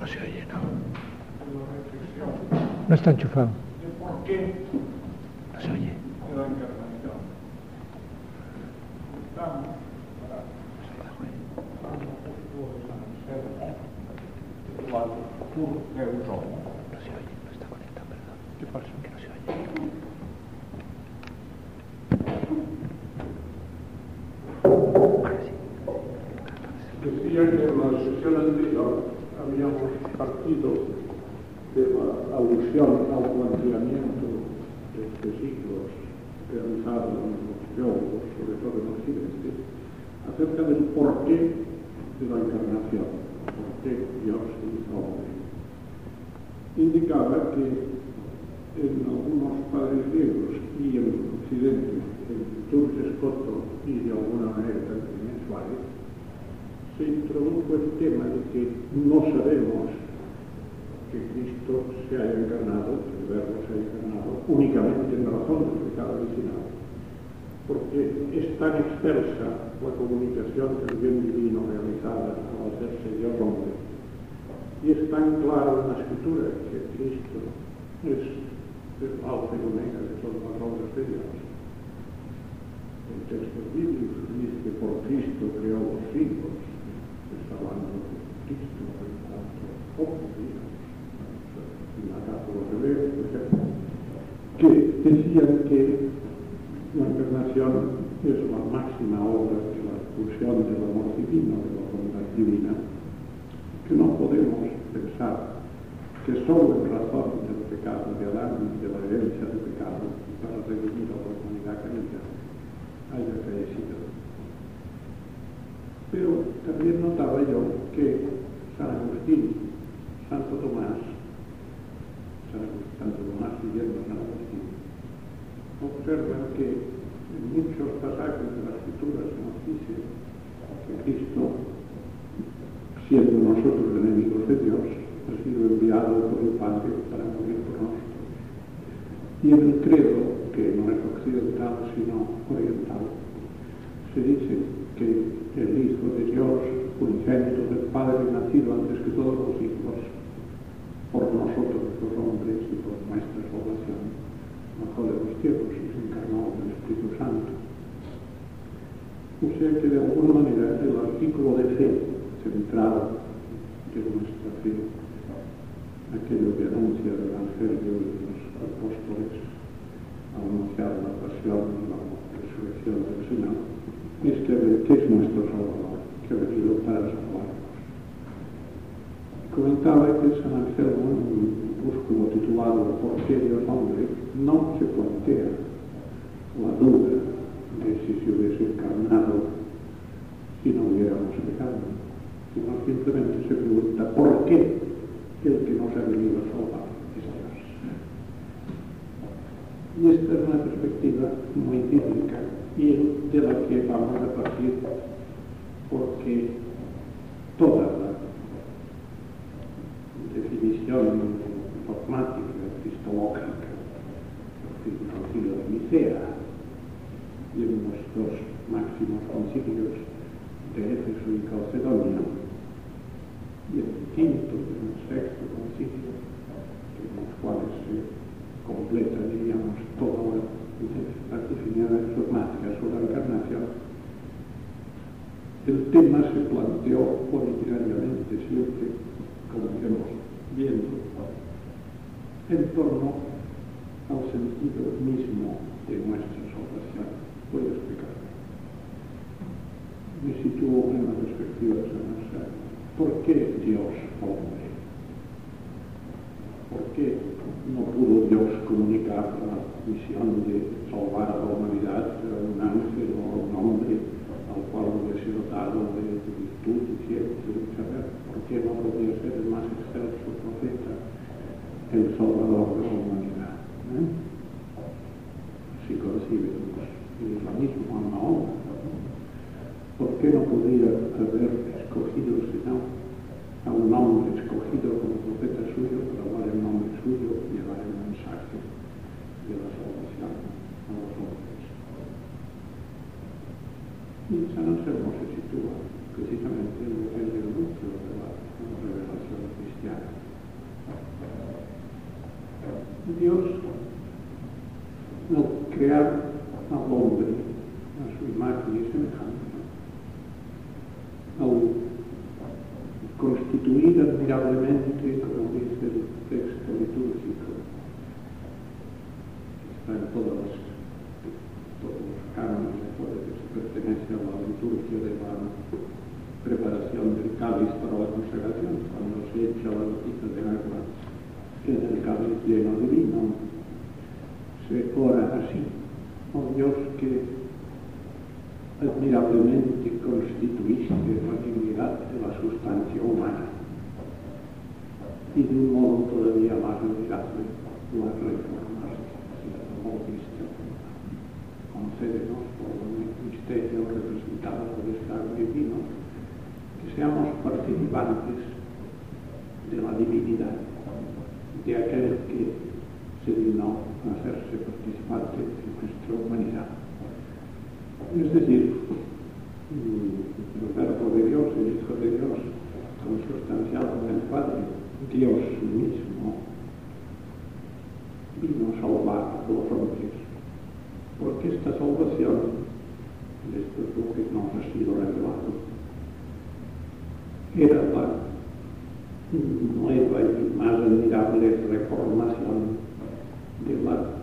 No se oye, ¿no? No está enchufado. por qué original, porque es tan excelsa la comunicación del bien divino realizada al hacerse Dios hombre, y es tan claro en la Escritura que Cristo es el alfa y omega de todas las obras de Dios. El texto bíblico dice que por Cristo creó los siglos, está hablando de Cristo en cuanto hombre, digamos, en la carta de los hebreos, por ejemplo, que decían que la encarnación es la máxima obra de la expulsión del amor divino, de la bondad divina, que no podemos pensar que solo en razón del pecado de Adán y de la herencia del pecado para redimir a la humanidad caída haya fallecido. Pero también notaba yo que San Agustín, Santo Tomás, San Agustín, Santo Tomás observan que en muchos pasajes de las escrituras nos dice que Cristo, siendo nosotros enemigos de Dios, ha sido enviado por el Padre para morir por nosotros. Y en el credo, que no es occidental sino oriental, se dice que el Hijo de Dios, unigénito del Padre, nacido antes que todos los hijos, por nosotros los hombres y por nuestra salvación mejor de los tiempos, se encarnó del Espíritu Santo. O sea que de alguna manera el artículo de fe central de nuestra fe, aquello que anuncia el Evangelio de los apóstoles, anunciar la pasión, y la resurrección del Señor, es que, que es nuestro Salvador, que ha venido para salvarnos. Comentaba que San Anselmo en músculo titulado Por qué Dios Hombre, no se plantea la duda de si se hubiese encarnado si no hubiéramos pecado, sino simplemente se pregunta por qué el que nos ha venido a salvar es Dios. Y esta es una perspectiva muy típica y de la que vamos a partir porque toda la definición dogmatiche, cristológicas, ao filo de Nicea e nos dos máximos concilios de Éfeso e Calcedonia e el quinto e o sexto concilio nos cuales se completa, diríamos, toda la definida dogmática sobre la encarnación el tema se planteó originariamente siempre, como iremos viendo, en torno al sentido mismo de nuestra salvación. Voy a explicarlo. Me sitúo en la perspectiva de San. ¿Por qué Dios hombre? ¿Por qué no pudo Dios comunicar la misión de salvar a la humanidad a un ángel o a un hombre al cual hubiese dotado de, de virtud y ciencia saber? ¿Por qué no podía ser el más excelso profeta, el salvador de la humanidad? ¿Eh? Así concibe el islamismo a Mahoma. ¿Por qué no podía haber escogido, sino a un hombre escogido como profeta suyo para salvación de este que nos ha sido revelado. Era la nueva y más admirable reformación de la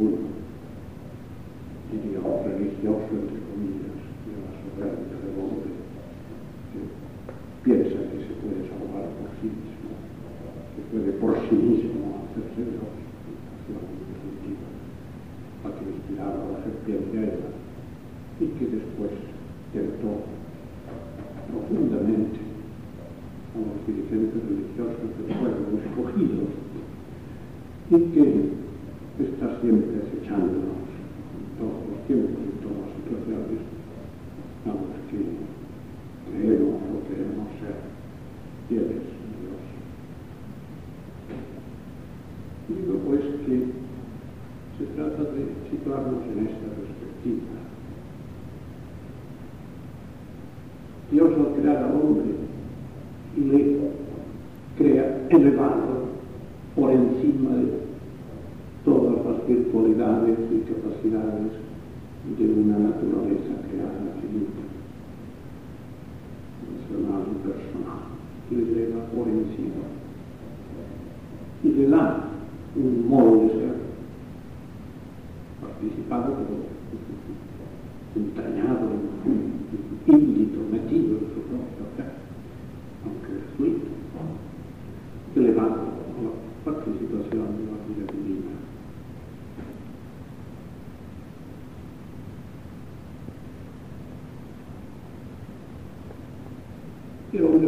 Uhum.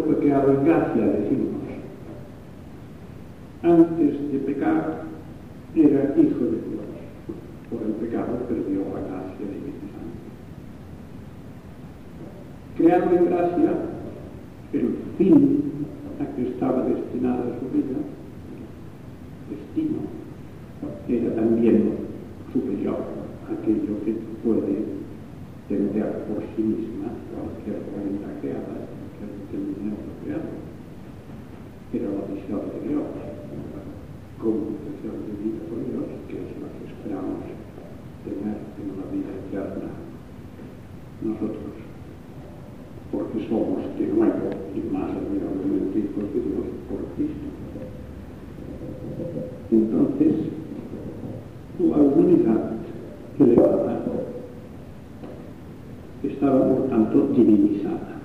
Fue creado en. Antes de pecar era hijo de Dios. Por el pecado perdió la gracia divina. Creado en gracia, el fin a que estaba destinada su vida, destino, era también superior a aquello que puede tender por sí misma cualquier cuenta creada, cualquier entendimiento creado. Era la visión de Dios, la comunicación de vida con Dios, que es la que esperamos tener en la vida eterna nosotros, porque somos de nuevo y más Dios por Cristo. Entonces, la humanidad elevada estaba por tanto divinizada.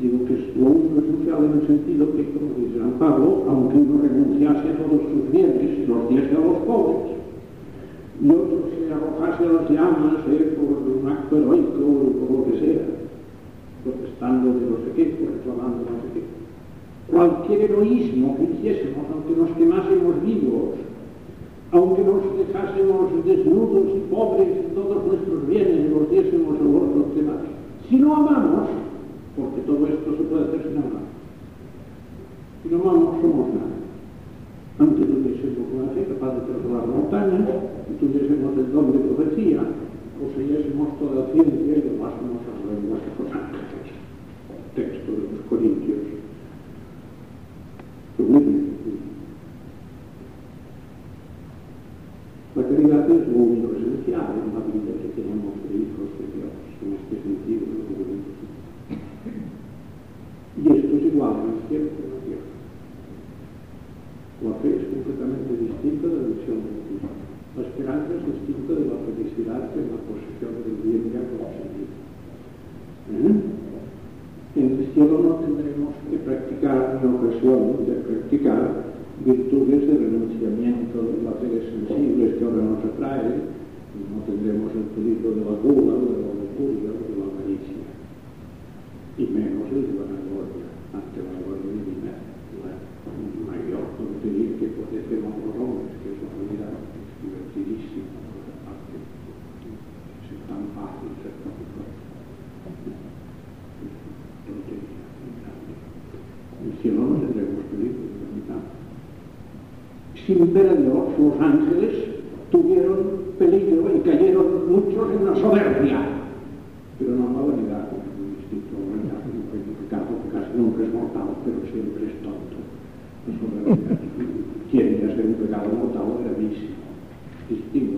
Digo que es lo único esencial en el sentido que, como dice San Pablo, aunque uno renunciase a todos sus bienes los diese a los pobres, y otro se arrojase a las llamas eh, por un acto heroico o por lo que sea, protestando de no sé qué, reclamando no sé qué. Cualquier heroísmo que hiciésemos, aunque nos quemásemos vivos, aunque nos dejásemos desnudos y pobres de todos nuestros bienes y los diésemos a los demás, si no amamos, porque todo esto se puede hacer sin amar, si no somos nada. Antes tuviésemos una fe capaz de trasladar montañas, y tuviésemos el don de profecía, poseyésemos toda la ciencia y demás nos lenguas de los. Texto de los Corintios. La caridad es lo único esencial en la vida que tenemos de hijos de Dios, en este sentido. Y esto es igual en la fe es completamente distinta de la visión de Cristo. La esperanza es distinta de la felicidad en la posesión del bien ya conseguido. ¿Eh? En el cielo no tendremos que practicar ni ocasión de practicar virtudes de renunciamiento de placeres sensibles que ahora nos atrae, y no tendremos el peligro de la gula, de la lujuria, de la avaricia, y menos el de la vanagloria ante la gloria divina, la mayor tontería que padecemos los hombres, que es realidad es divertidísima, es tan fácil ser tontería. En el cielo no tendremos peligro sin ver a Dios, los ángeles tuvieron peligro y cayeron muchos en la soberbia, el es mortal, pero siempre es tonto. Nosotros, quien hacer un pecado mortal gravísimo, distinto.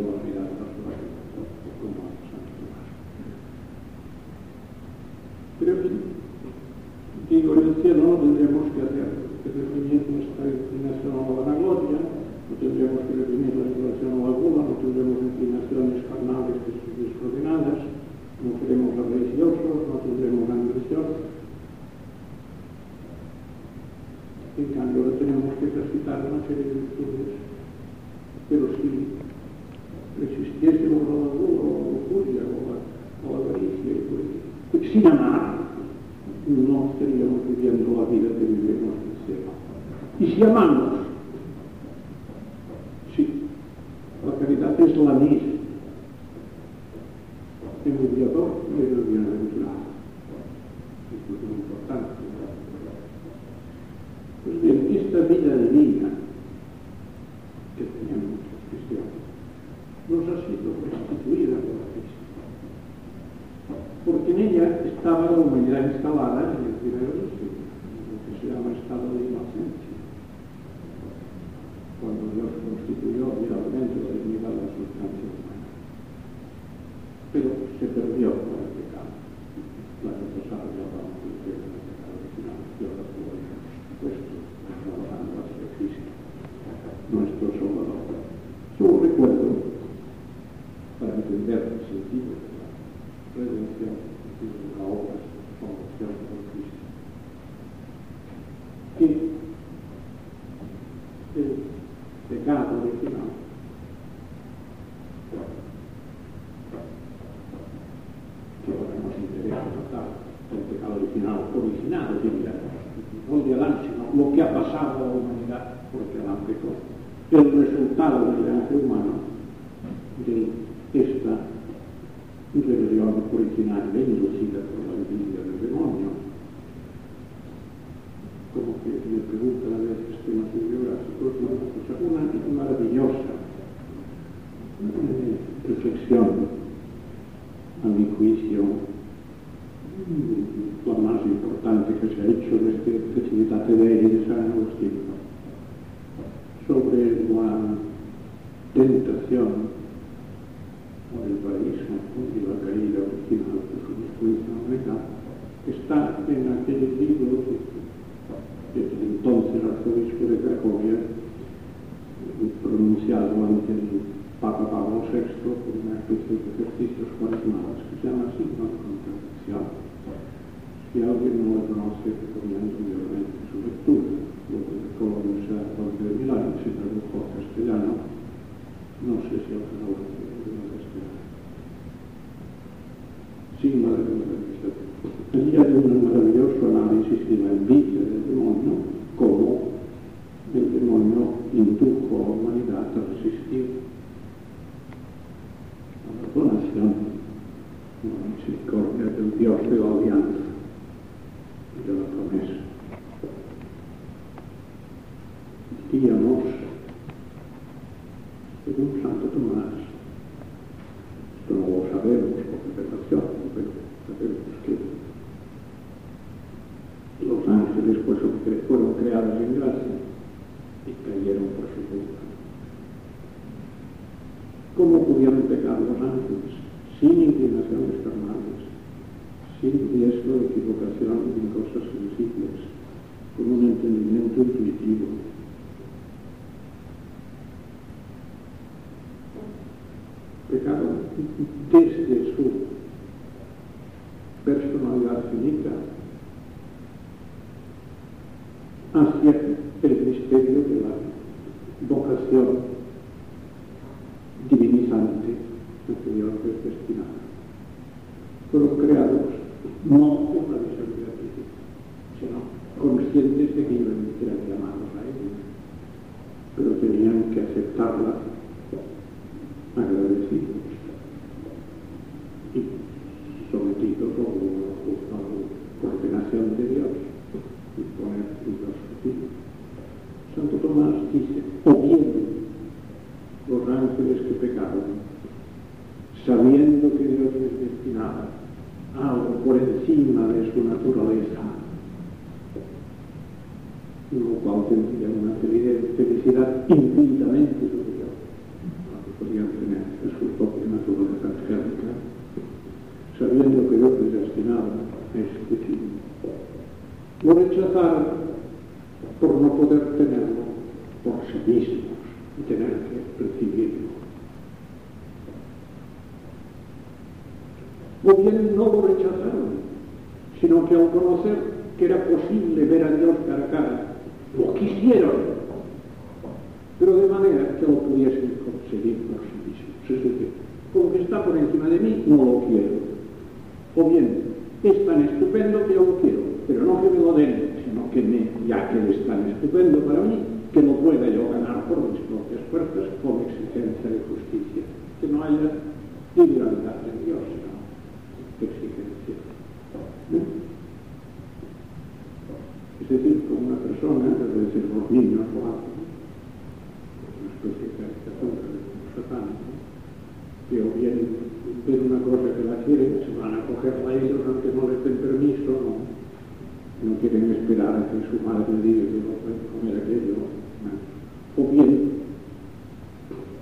lo que ha pasado a la humanidad, porque la empezó, el resultado del linaje humano de esta rebelión originaria inducida por la envidia del demonio. Como que me preguntan a veces temas bibliográficos, ¿no? o sea, una maravillosa reflexión a mi juicio importante que se ha hecho desde Trinitate este Dei de San Agustín sobre la tentación por el paraíso y la caída original de su discurso humana está en aquellos libros que el entonces arzobispo de Cracovia pronunciado ante el Papa Pablo VI con una especie de ejercicios cuaresmales que se llama así, una contradicción. che oggi non è nostri che tornano ovviamente su lettura, dopo che conosce a qualche di là, si trova un po' castellano, non so se sia una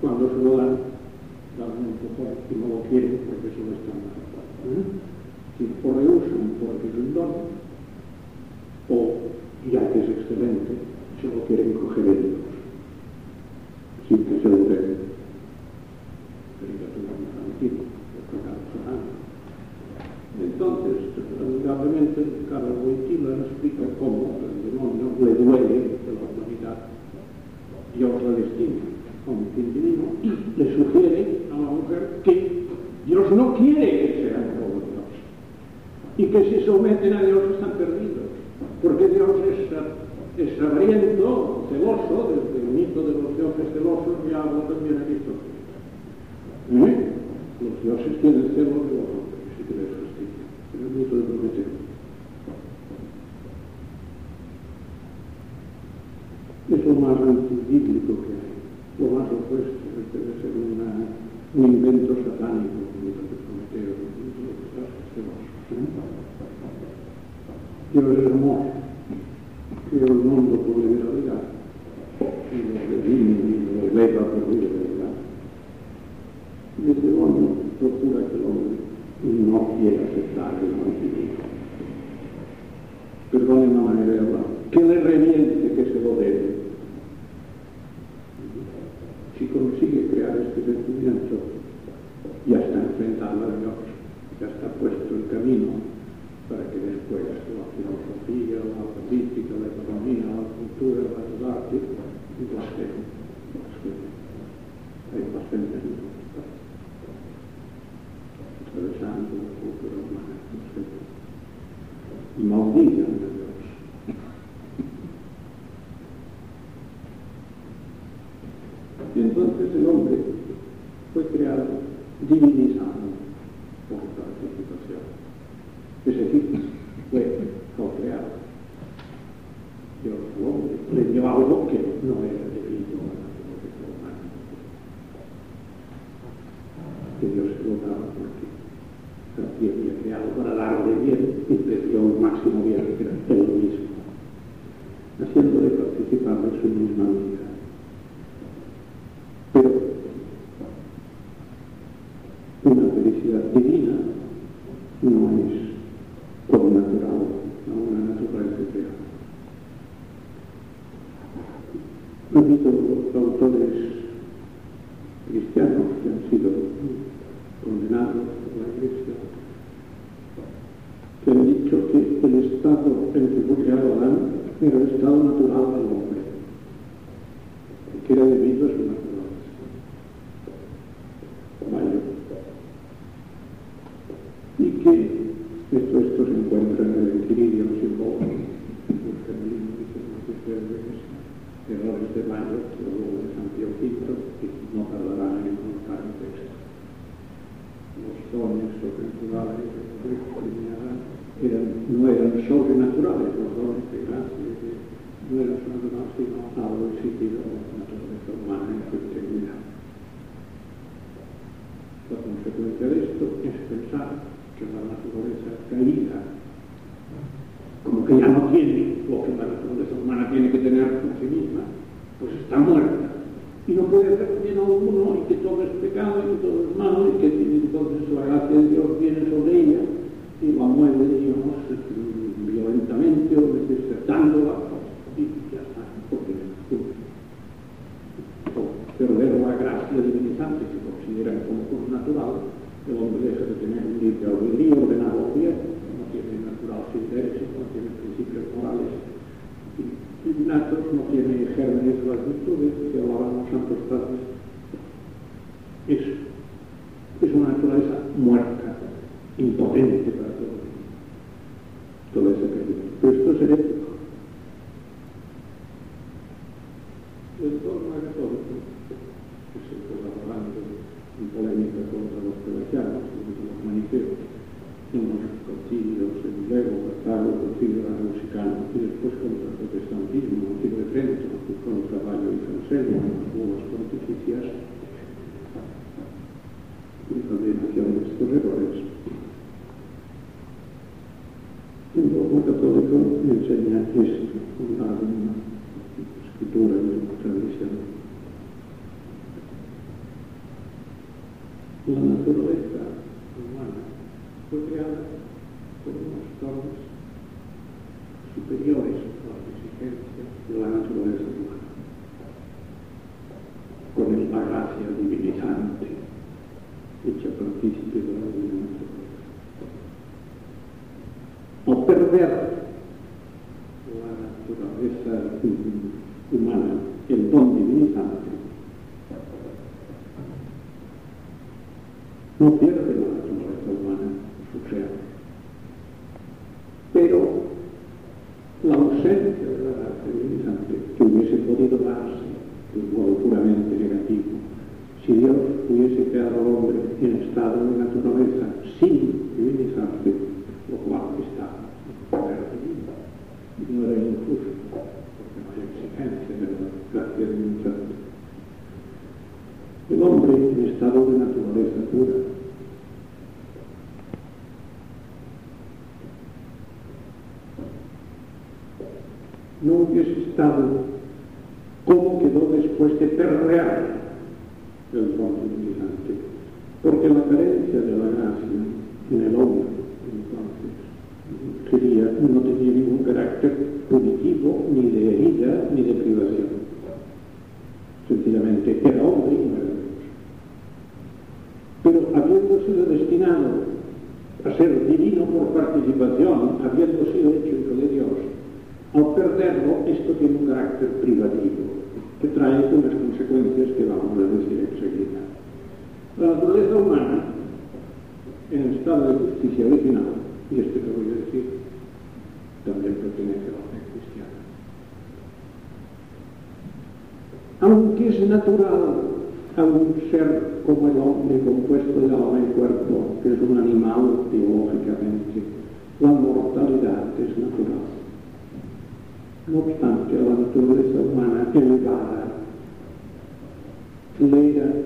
cuando se lo dan la van a empujar si no lo quieren porque se lo están dando. ¿eh? Si lo rehusan porque es un don, o ya que es excelente, se lo quieren coger ellos, sin que se lo den. Caricatura porque cada semana. Entonces, lamentablemente, Carlos Boitila explica cómo el demonio le duele de la humanidad y ahora distingue. meten a Dios están perdidos, porque Dios es, es celoso, desde el mito de los dioses celosos, ya hablo también aquí sobre. ¿Eh? Los dioses tienen celos de los hombres, si crees justicia, el mito de Prometeo. es lo más antibíblico que hay, lo más opuesto, debe ser un invento satánico, como el de Prometeo, un invento de los ¿eh? 広いのも、広もどこで見。algo que no es espíritu humano. Que Dios se lo daba porque lo tiene creado para darle bien y le dio un máximo bien que era el mismo, haciéndole participar de su misma vida. you know, it's down to how many una naturaleza muerta, impotente estado es natural a un ser como el hombre compuesto de alma y cuerpo, que es un animal biologicamente, la mortalidad es natural. No obstante, la naturaleza humana elevada, lera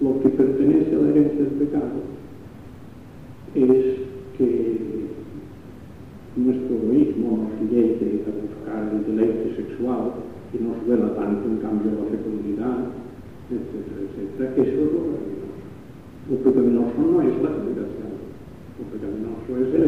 lo que pertenece a la herencia del pecado es que nuestro egoísmo nos llegue a buscar el deleite sexual y nos vela tanto en cambio la fecundidad, etcétera, etcétera. Eso es lo pecaminoso. Lo pecaminoso no es la fecundación, lo pecaminoso es el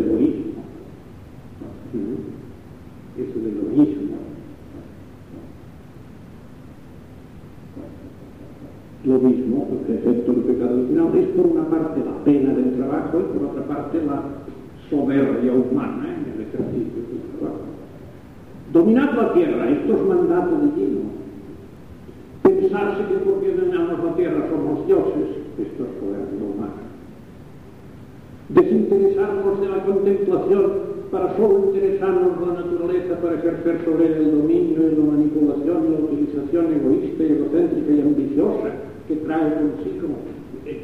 El efecto del pecado original es por una parte la pena del trabajo y por otra parte la soberbia humana en el ejercicio del trabajo. Dominar la tierra, esto es mandato divino. Pensarse que porque dominamos la tierra somos dioses, esto es soberbia humana. Desinteresarnos de la contemplación para solo interesarnos la naturaleza para ejercer sobre ella el dominio y la manipulación y la utilización egoísta y egocéntrica y ambiciosa que trae consigo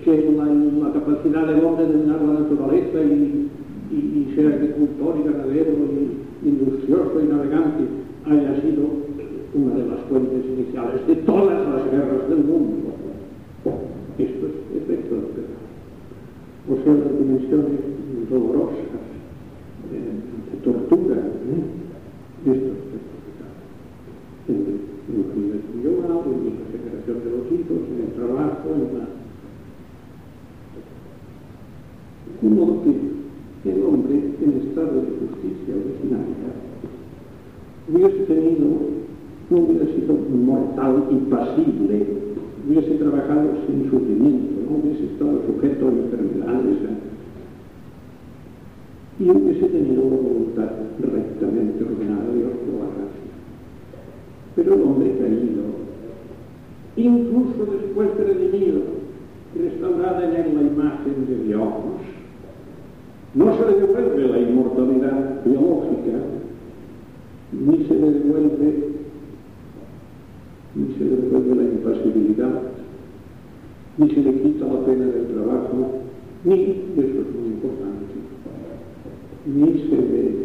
que la, capacidad del hombre de dominar la naturaleza y, y, y, ser agricultor y ganadero y industrioso y navegante haya sido una de las fuentes iniciales de todas las guerras del mundo. Esto es efecto del pecado. O sea, las dimensiones dolorosas de tortura ¿eh? esto es pecado. En, en vida individual, en la generación de los hijos, en el trabajo, en la... De modo que el hombre en estado de justicia originaria hubiese tenido, no hubiera sido mortal y pasible, hubiese trabajado sin sufrimiento, no hubiese estado sujeto a enfermedades, y hubiese tenido una voluntad rectamente ordenada la gracia. Pero el hombre caído, incluso después de redimido, restaurada en la imagen de Dios, no se le devuelve la inmortalidad biológica, ni se le devuelve, ni se le devuelve la impasibilidad, ni se le quita la pena del trabajo, ni, eso es muy importante, ni se le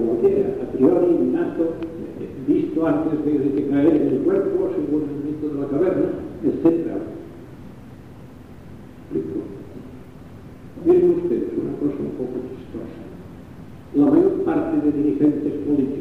como quiera, a priori innato, eh, visto antes de, de, caer en el cuerpo, según el mito de la caverna, etc. Miren ustedes una cosa un poco chistosa. La mayor parte de dirigentes políticos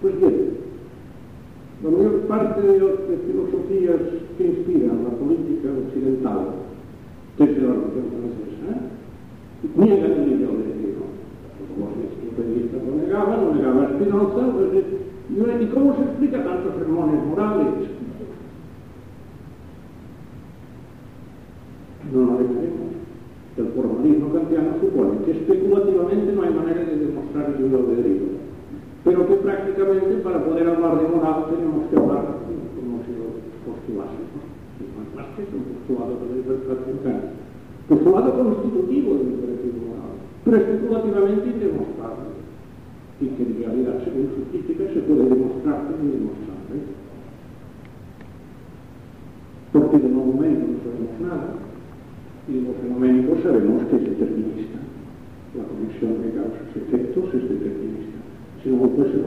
Pues bien, la mayor parte de las filosofías que inspiran la política occidental desde la revolución francesa ¿eh? niegan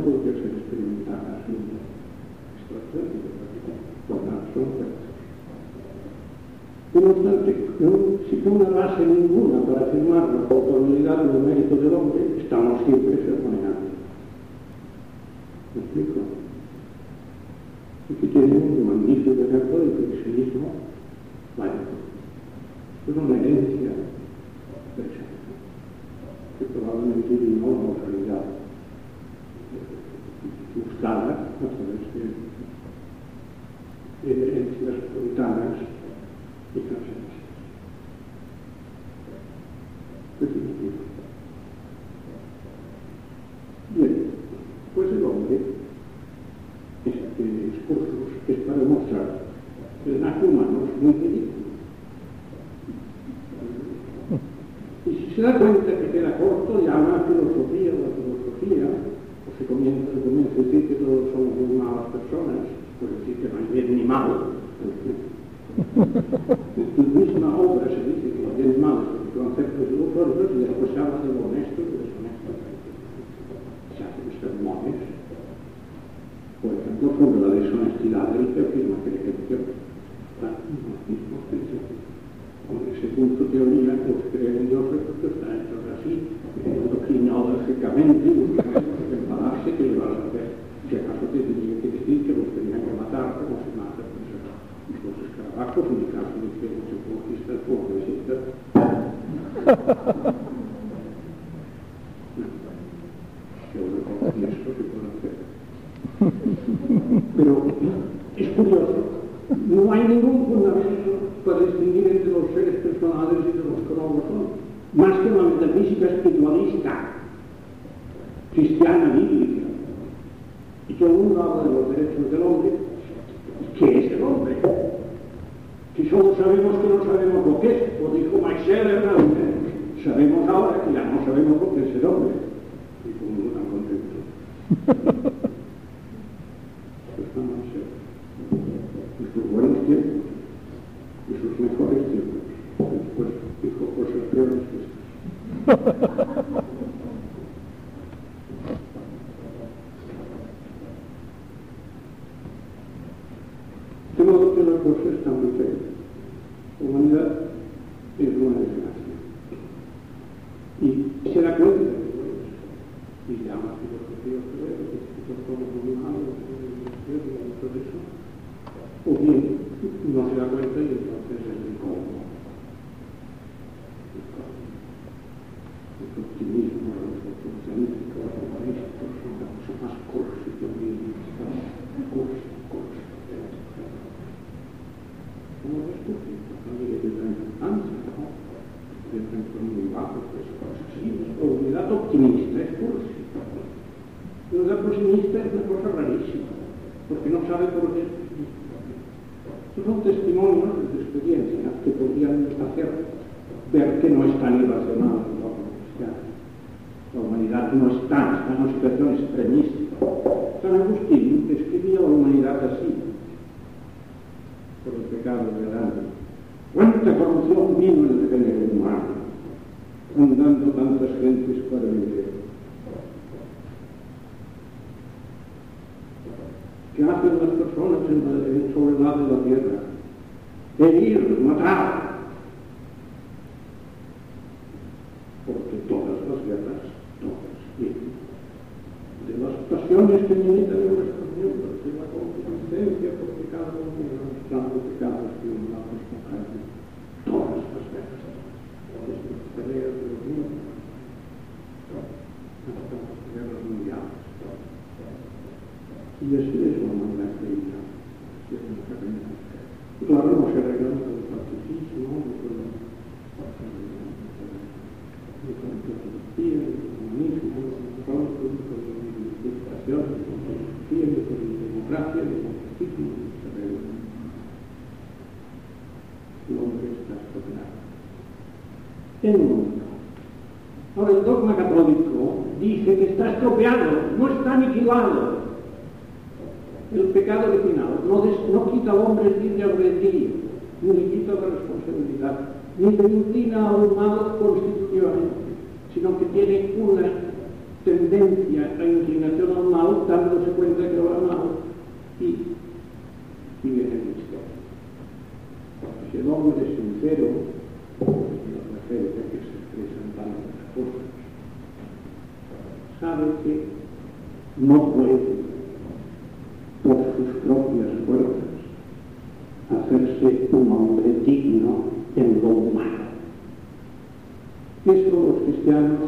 como ellos experimentaban su situación de con absoluta por lo tanto, no existe una base ninguna para afirmar la autoridad del mérito del hombre, estamos siempre sermoneando. ¿Me explico? Aquí tenemos un magnífico ejemplo de cristianismo laico. Es una herencia En la misma obra se dice que los bien malos son conceptos de los otros y después se habla de lo honesto y de lo deshonesto. Se hacen sermones. Por ejemplo, sobre la deshonestidad del que afirma que la con ese punto de teoría, pues creer en Dios es porque está hecho así, doctrinológicamente, que enfadarse, que le vas a hacer. Si acaso te tenía que decir que los tenían que matar como se matan pues, los escarabajos, en el caso de que los ecologistas progresistas. Yo reconozco esto que puedo hacer. Pero es curioso no hay ningún fundamento para distinguir entre los seres personales y de los que no lo son, más que la metafísica espiritualista, cristiana, bíblica. Y todo el mundo habla de los derechos del hombre. ¿Qué es el hombre? Si solo sabemos que no sabemos lo que es, como dijo Max Scherer, sabemos ahora que ya no sabemos lo que es el hombre. Y como no tan contento. comunista é unha cosa rarísima, porque non sabe por que son testimonios de experiencias que podían hacer ver que no es tan irracional ¿no? O sea, la humanidad no está, está en una situación extremista. San Agustín describía la humanidad así, por el pecado de Adán. ¿Cuánta corrupción vino en el género humano, andando tantas gentes para vivir? Que hacen las personas en la soledad de la tierra. Herir, matar. Porque todas las guerras, todas, vienen de las pasiones femeninas de nuestros miembros, de la concupiscencia por pecado, de los pecados que una mujer. Todas las guerras, todas las peleas de los miembros, hasta las guerras mundiales. Y así es la humanidad creída. Claro, no se arregla con el pacifismo, ni con la filosofía, ni con el humanismo, ni con el con la administración, ni con la filosofía, ni con la democracia, ni con el fascismo, ni se arregla. El hombre está estropeado. Momento. Ahora, el dogma católico dice que está estropeado, no está aniquilado el pecado original no, des, no quita al hombre libre albedrío, ni le quita la responsabilidad, ni le inclina a un mal constitucionalmente, sino que tiene una tendencia a inclinación al mal, dándose cuenta que va mal y vive en el misterio. Si el hombre es sincero, la referencia que se expresan tantas cosas, que no puede por sus propias fuerzas, hacerse un hombre digno en lo humano. Esto los cristianos,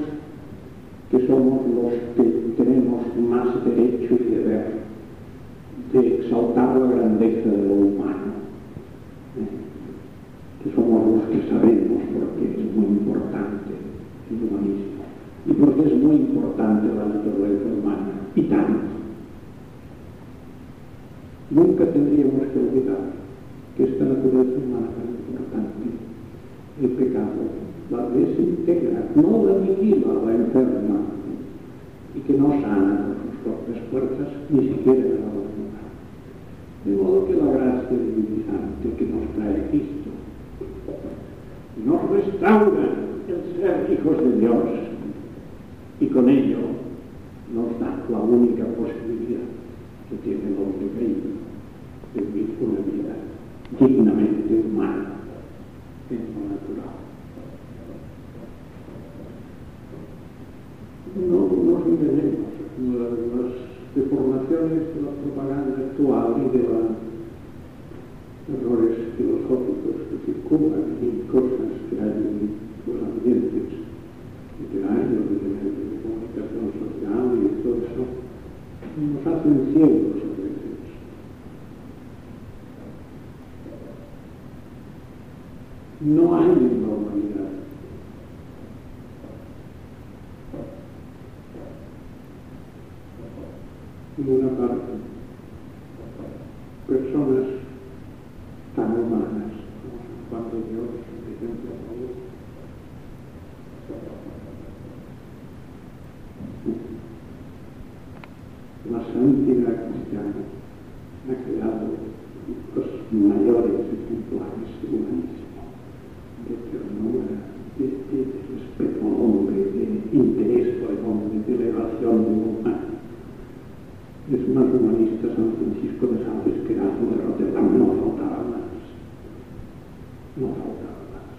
que somos los que tenemos más derecho y deber de exaltar la grandeza de lo humano, ¿eh? que somos los que sabemos porque es muy importante el humanismo y porque es muy importante la naturaleza humana y tanto nunca tendríamos que olvidar que esta naturaleza humana tan importante, el pecado, la desintegra, no la aniquila, la enferma, y que no sana con sus propias fuerzas, ni siquiera la voluntad. De modo que la gracia divinizante que nos trae Cristo nos restaura el ser hijos de Dios y con ello nos da la única posibilidad que tiene el hombre de vivir una vida dignamente humana en lo natural. No nos engañemos, las deformaciones de la propaganda actual y de los errores filosóficos que circulan y cosas que hay en los ambientes literarios, de medios de comunicación social y todo eso, nos hacen ciegos a veces. No hay normalidad. En una parte, personas tan humanas como cuando Dios, por ejemplo, la santidad cristiana ha creado los mayores ejemplares de humanismo, de ternura, de, respeto al hombre, de interés por el hombre, de elevación del humano. Es más humanista San Francisco de Sales que Erasmo de Rotterdam, no faltaba más. No faltaba más.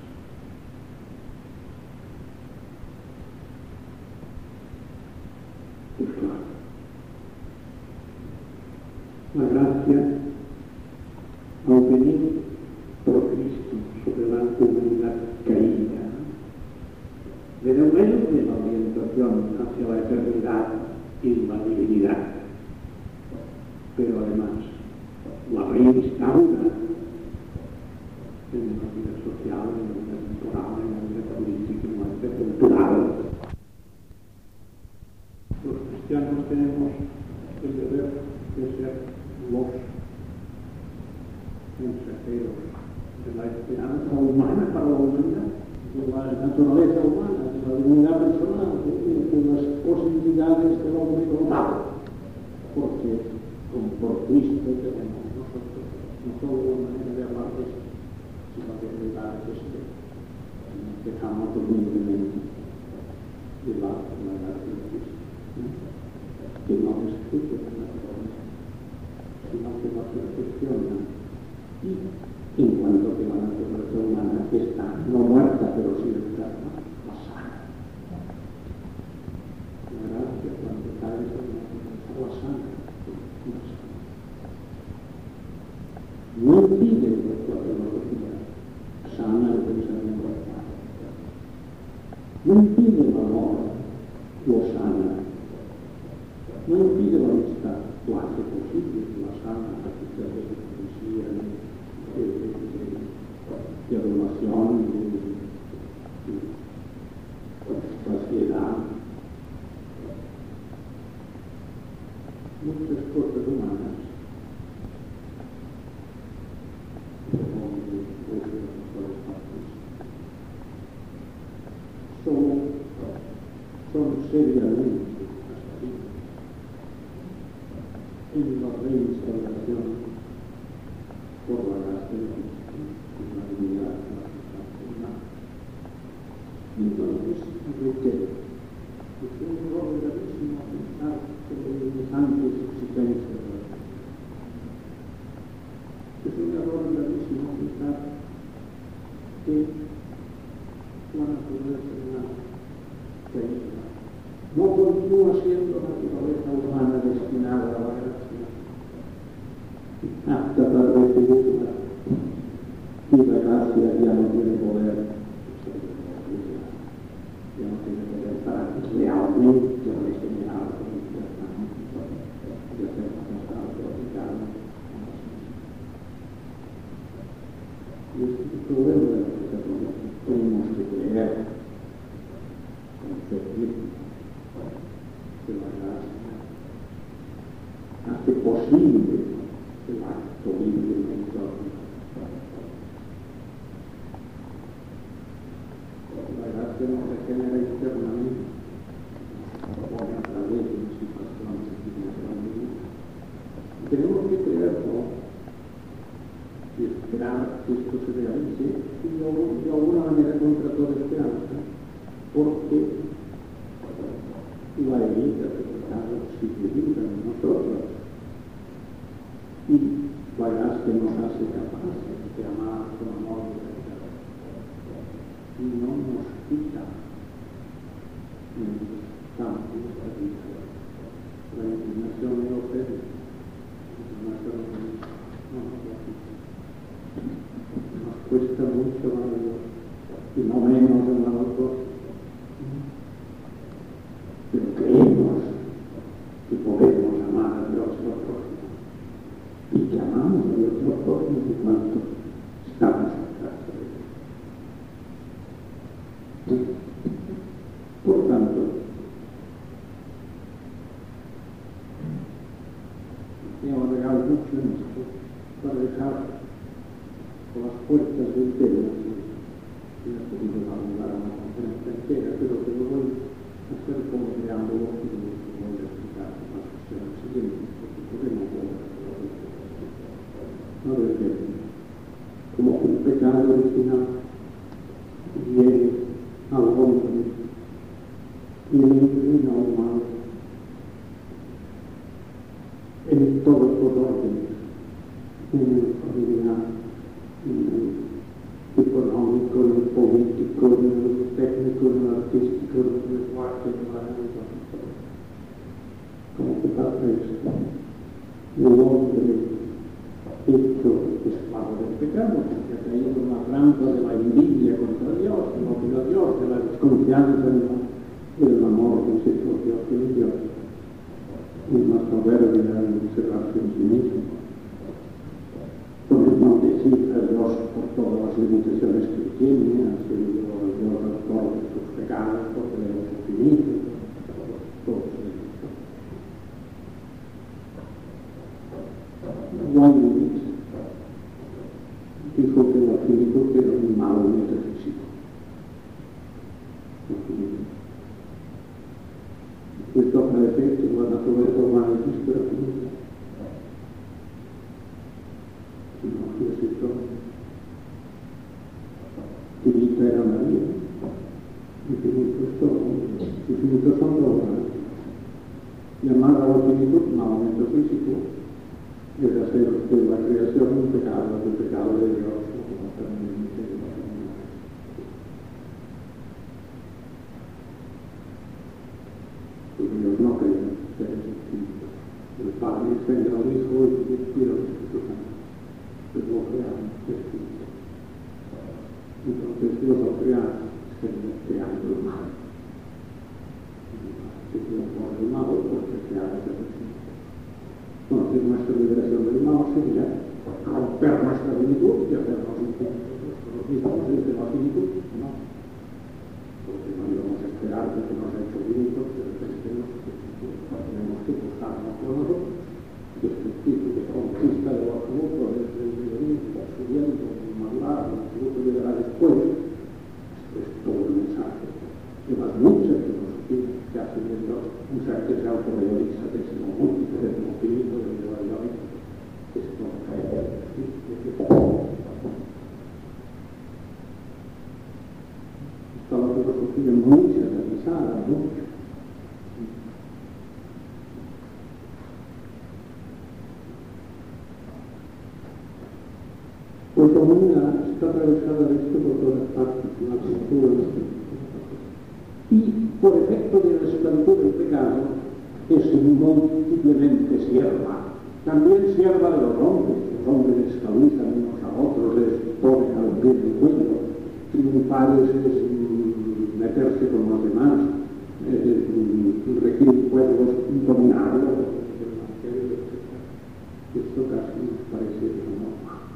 Pues claro. La gracia, al venir por Cristo sobre la humanidad caída, le devuelve la orientación hacia la eternidad y la divinidad, pero además la reinstaura en la vida social, en la vida temporal, en la vida política, en la vida cultural. Los cristianos tenemos el deber de ser los mensajeros de la esperanza humana para la humanidad, de la naturaleza humana, de la dignidad personal, de, de las posibilidades del hombre como tal. Porque como por Cristo tenemos nosotros no solo la manera de hablar de esto, sino de verdad que se dejamos humildemente de la humanidad de Cristo. Que no respeto la naturaleza, sino que la perfecciona. Y en cuanto que la naturaleza humana está no muerta, pero sí enferma, la sana. La gracia cuando cae en la naturaleza la sana. No impide la tecnología sana el pensamiento humano. No impide el amor, lo sana. No impide la amistad, lo hace posible, la sana, a través de poesía, de, de, de, de adoración, de, de saciedad. Muchas cosas humanas son, son seriamente hasta ahí en la reinstauración por la gracia se vuole anche il un protettivo patriarca se mette anche l'umano. Se si vuole l'umano può cercare per esempio. No, se nuestra liberación del humano sería romper nuestra finitud y hacernos un poco nosotros mismos desde la finitud, ¿no? Porque no íbamos a esperar de que nos ha hecho finitos, pero tenemos que buscarnos con nosotros. de justicia y de conquista de los subiendo los liberales, es todo el mensaje. Lleva mucha filosofía que hace de Dios, un ser que se autorrealiza, que se conjunta. También sierva de los hombres, los hombres les causan unos a otros, les ponen a los pies del cuello. Triunfar es, es meterse con los demás, eh, regir pueblos, dominarlos. Esto casi nos parece una norma.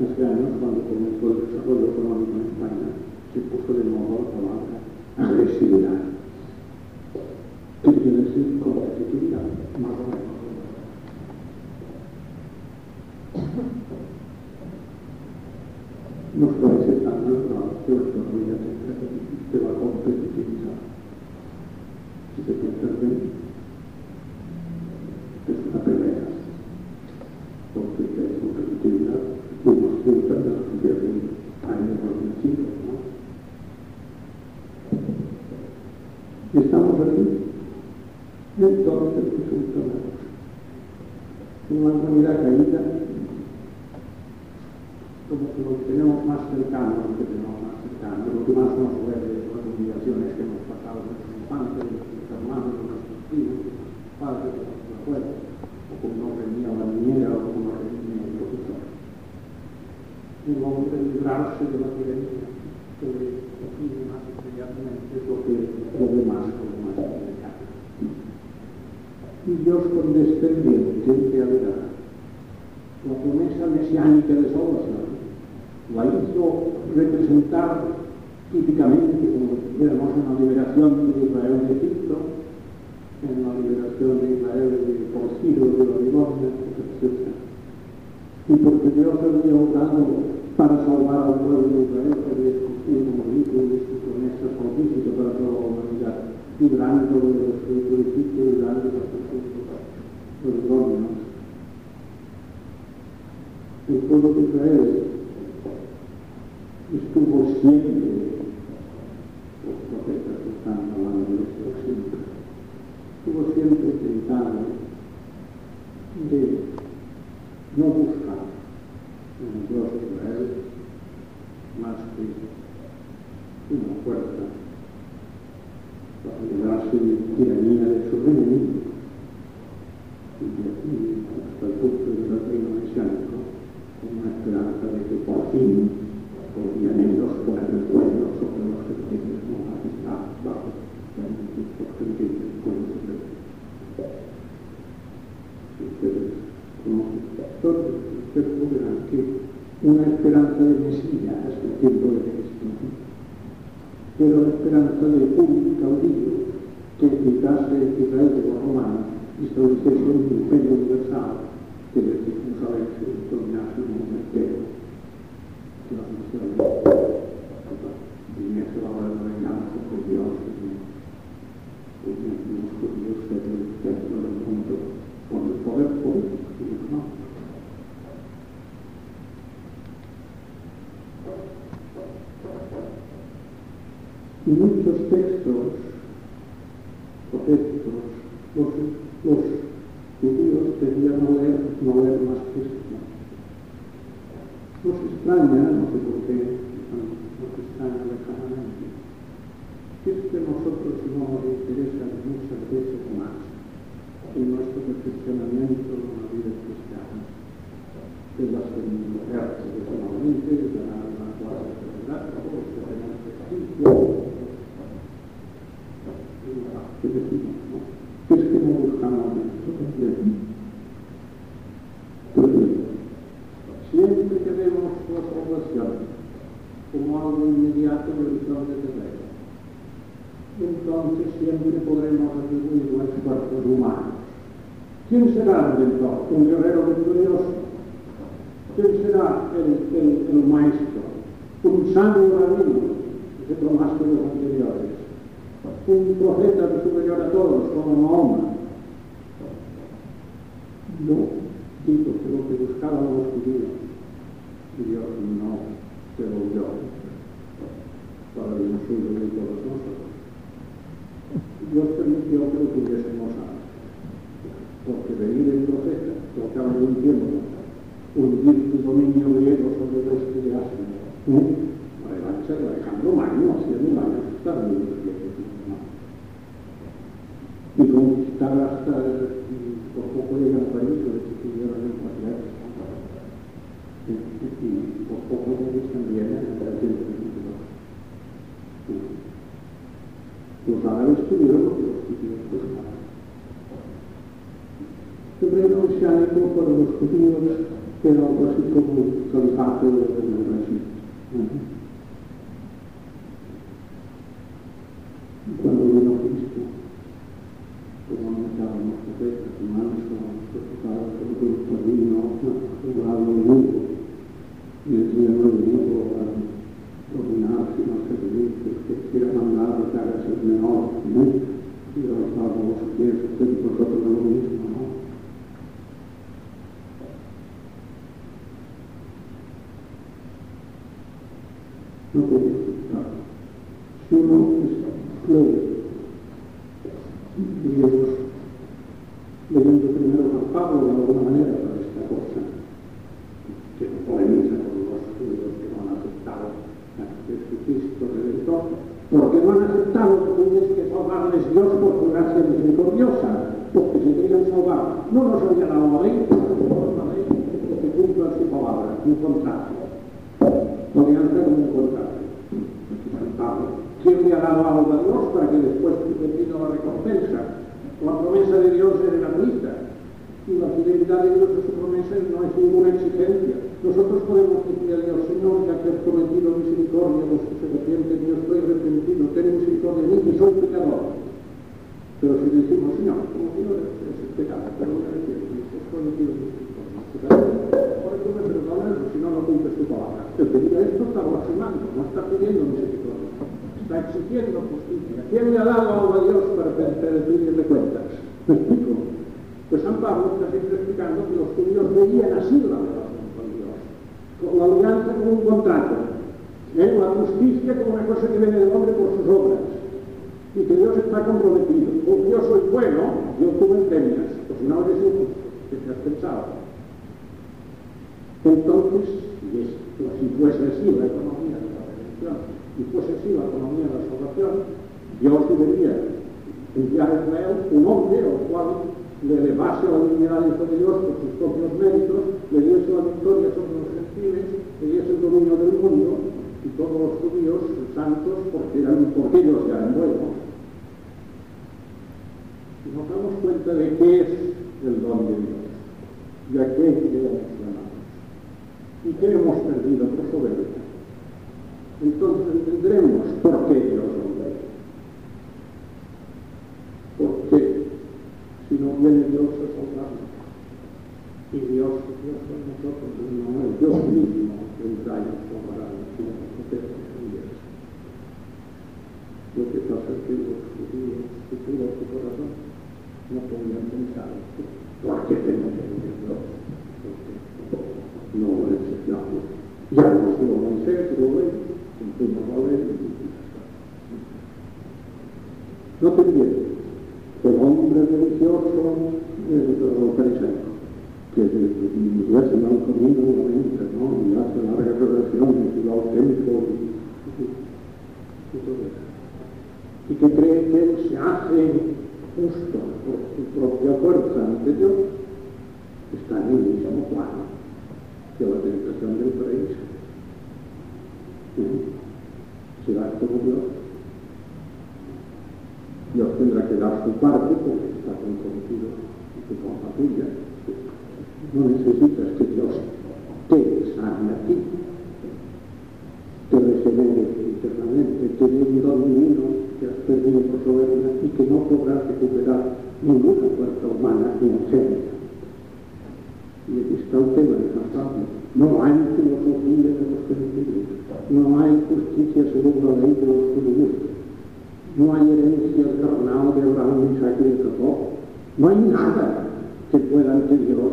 Hace años, cuando comenzó el desarrollo económico en España, se puso de moda la palabra agresividad. ¿No? Y estamos aquí, entonces resulta una cosa. Una humanidad caída como que lo tenemos más cercano, lo que tenemos más cercano, lo que más nos duele, las humillaciones que hemos pasado en nuestra infancia, de nuestros hermanos, de nuestros hijos, de nuestros padres, de nuestros abuelos, o como nos venía la niñera, o como nos venía el profesor. Un hombre librarse de la violencia que le define más inmediatamente es lo que lo demás como más inmediato. Y Dios condescendiente de verdad la promesa mesiánica de lo ha hizo representar típicamente como vemos en la liberación de Israel de Egipto, en la liberación de Israel de Ciro, de Babilonia, etc. Y porque Dios había obrado para salvar al pueblo de Israel, había escogido como dijo de su promesa salvífica para toda la librándolo de los de Egipto, librando sus los babilonios. El pueblo de Israel estuvo siempre, los profetas están hablando de esto siempre, estuvo siempre tentado de no buscar en el Dios de Israel más que una fuerza de la tiranía de y hasta el punto del reino mesiánico una esperanza de que por fin podían ellos poner el pueblo sobre los gentiles, no está bajo los gentiles, se ve. Ustedes conocen que una esperanza de Mesías el tiempo de Cristo, pero la esperanza de un caudillo que quitase Israel de los romanos y estableciese un imperio universal que les no y muchos textos proféticos los, los don de Dios, entonces siempre podremos atribuir los esfuerzos humanos. ¿Quién será el redentor? ¿Un guerrero victorioso? ¿Quién será el, el, maestro? ¿Un santo rabino? Es lo más que los anteriores. ¿Un profeta superior a todos, como Mahoma? No, digo que lo que buscaban los y Dios no se volvió para Dios permitió que lo tuviésemos antes, porque venir el profeta, que cabo de un tiempo, hundir su dominio griego sobre el oeste de Asia, ¿no? Adelante, Alejandro Magno, hacía mil años estaba en el y conquistar hasta, por poco llegan al país, pero que tuvieron el patriarca y por poco de ellos también en el tiempo Los árabes tuvieron lo que los judíos buscaban. El reino era algo así como el califato de Brasil. Cuando y fuese así la economía de la salvación, Dios debería enviar a Israel un hombre al cual le elevase la dignidad de Dios por sus propios méritos, le diese la victoria sobre los gentiles, le diese el dominio del mundo, y todos los judíos santos, porque, eran, porque ellos ya eran buenos. Y nos damos cuenta de qué es el don de Dios, y a qué queremos llamados, y qué hemos perdido por soberbia. Entonces entenderemos por qué Dios nos ve. Porque si no viene Dios salvarnos, y Dios, Dios con nosotros, no es Dios mismo vendrá y nos si nos protege en Dios. Lo que pasa es que los judíos, que tuvo su corazón, no podían pensar ¿por qué tenemos que venir Dios? No lo necesitamos. Ya nos dio Moisés, lo ley y está. No te entiendes. El hombre religioso es fariseo, que ya se van comiendo nuevamente, ¿no? Y hace largas oraciones y al templo y, y todo eso. Y que cree que él se hace justo por su propia fuerza ante Dios, está en el mismo plano que la tentación del paraíso. ¿Sí? Será como Dios. Dios tendrá que dar su parte porque está comprometido y con la tuya. No necesitas que Dios te sane a ti, te regenere internamente, te dé un don que has perdido por soberbia y que no podrás recuperar ninguna fuerza humana inocente. Y aquí está de San Pablo. No hay filosofía de los gentiles, no hay justicia según la ley de los judíos, no hay herencia carnal de Abraham, Isaac y Jacob, no hay nada que pueda ante Dios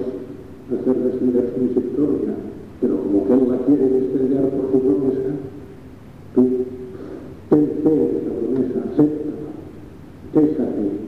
hacer descender su misericordia, pero como que Él la quiere descender por su promesa, tú ten fe de esa promesa, acéptala, déjate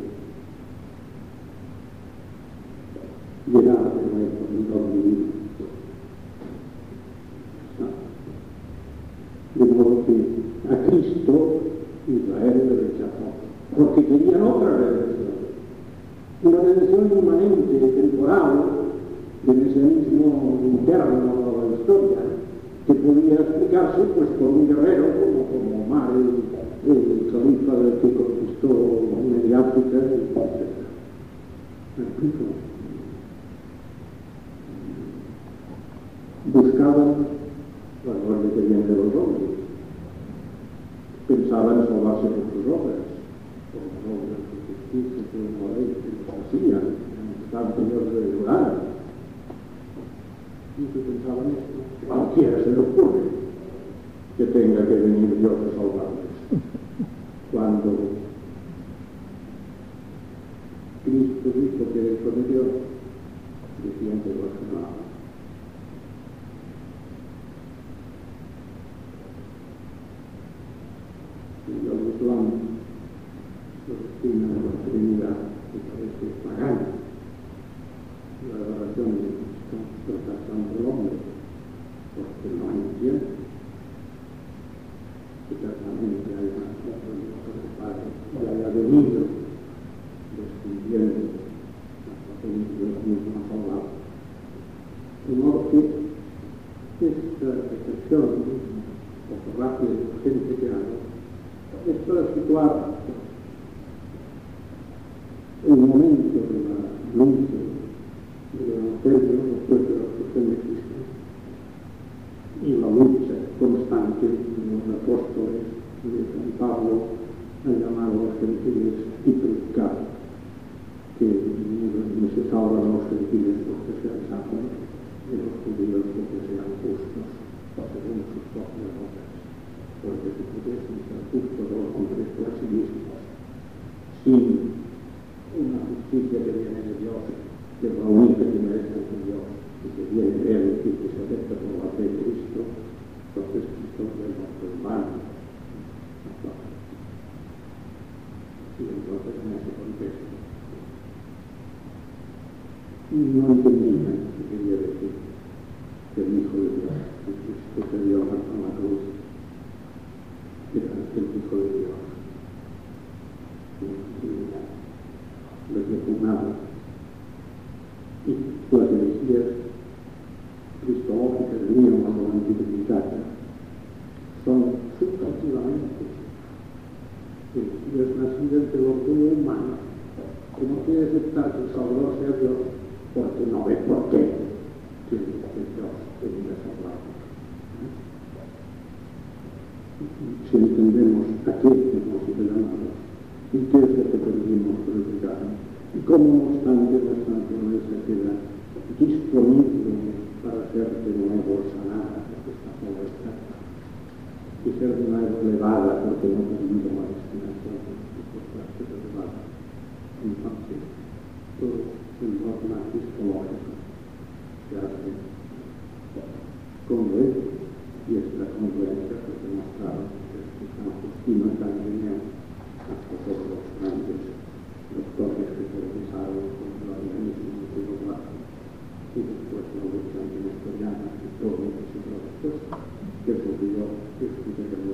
y predicar que no se salvan los gentiles porque sean santos y los judíos porque sean justos según sus propias obras porque si pudiesen ser justos los hombres por sí mismos sin una justicia que viene de Dios que es la única que merece de Dios y que viene de Él y que se acepta por la fe de Cristo entonces Cristo vuelve a en vano y entonces contexto no entendían que quería decir. Que el Hijo de Dios, que Cristo se dio a la cruz, era el Hijo de Dios. Y lo repugnaba. Y las herejías cristológicas venían a la antigüedad son sustantivamente herejías nacidas del orgullo humano, que no quiere aceptar que el Salvador sea Dios porque no ve por qué tiene que Dios venir a salvarnos. Si entendemos a qué hemos sido llamados y qué es lo que perdimos por el pecado y cómo no obstante nuestra naturaleza queda disponible para ser de nuevo sanada porque está puesta y ser de nuevo elevada porque no permite la destinación por parte elevada. Entonces, todo el dogma cristológico se hace congruente y esta congruencia fue demostrada desde San Justino Candeneo hasta los grandes doctores que profesaron contra el organismo filosófico y después la nestoriana y que se que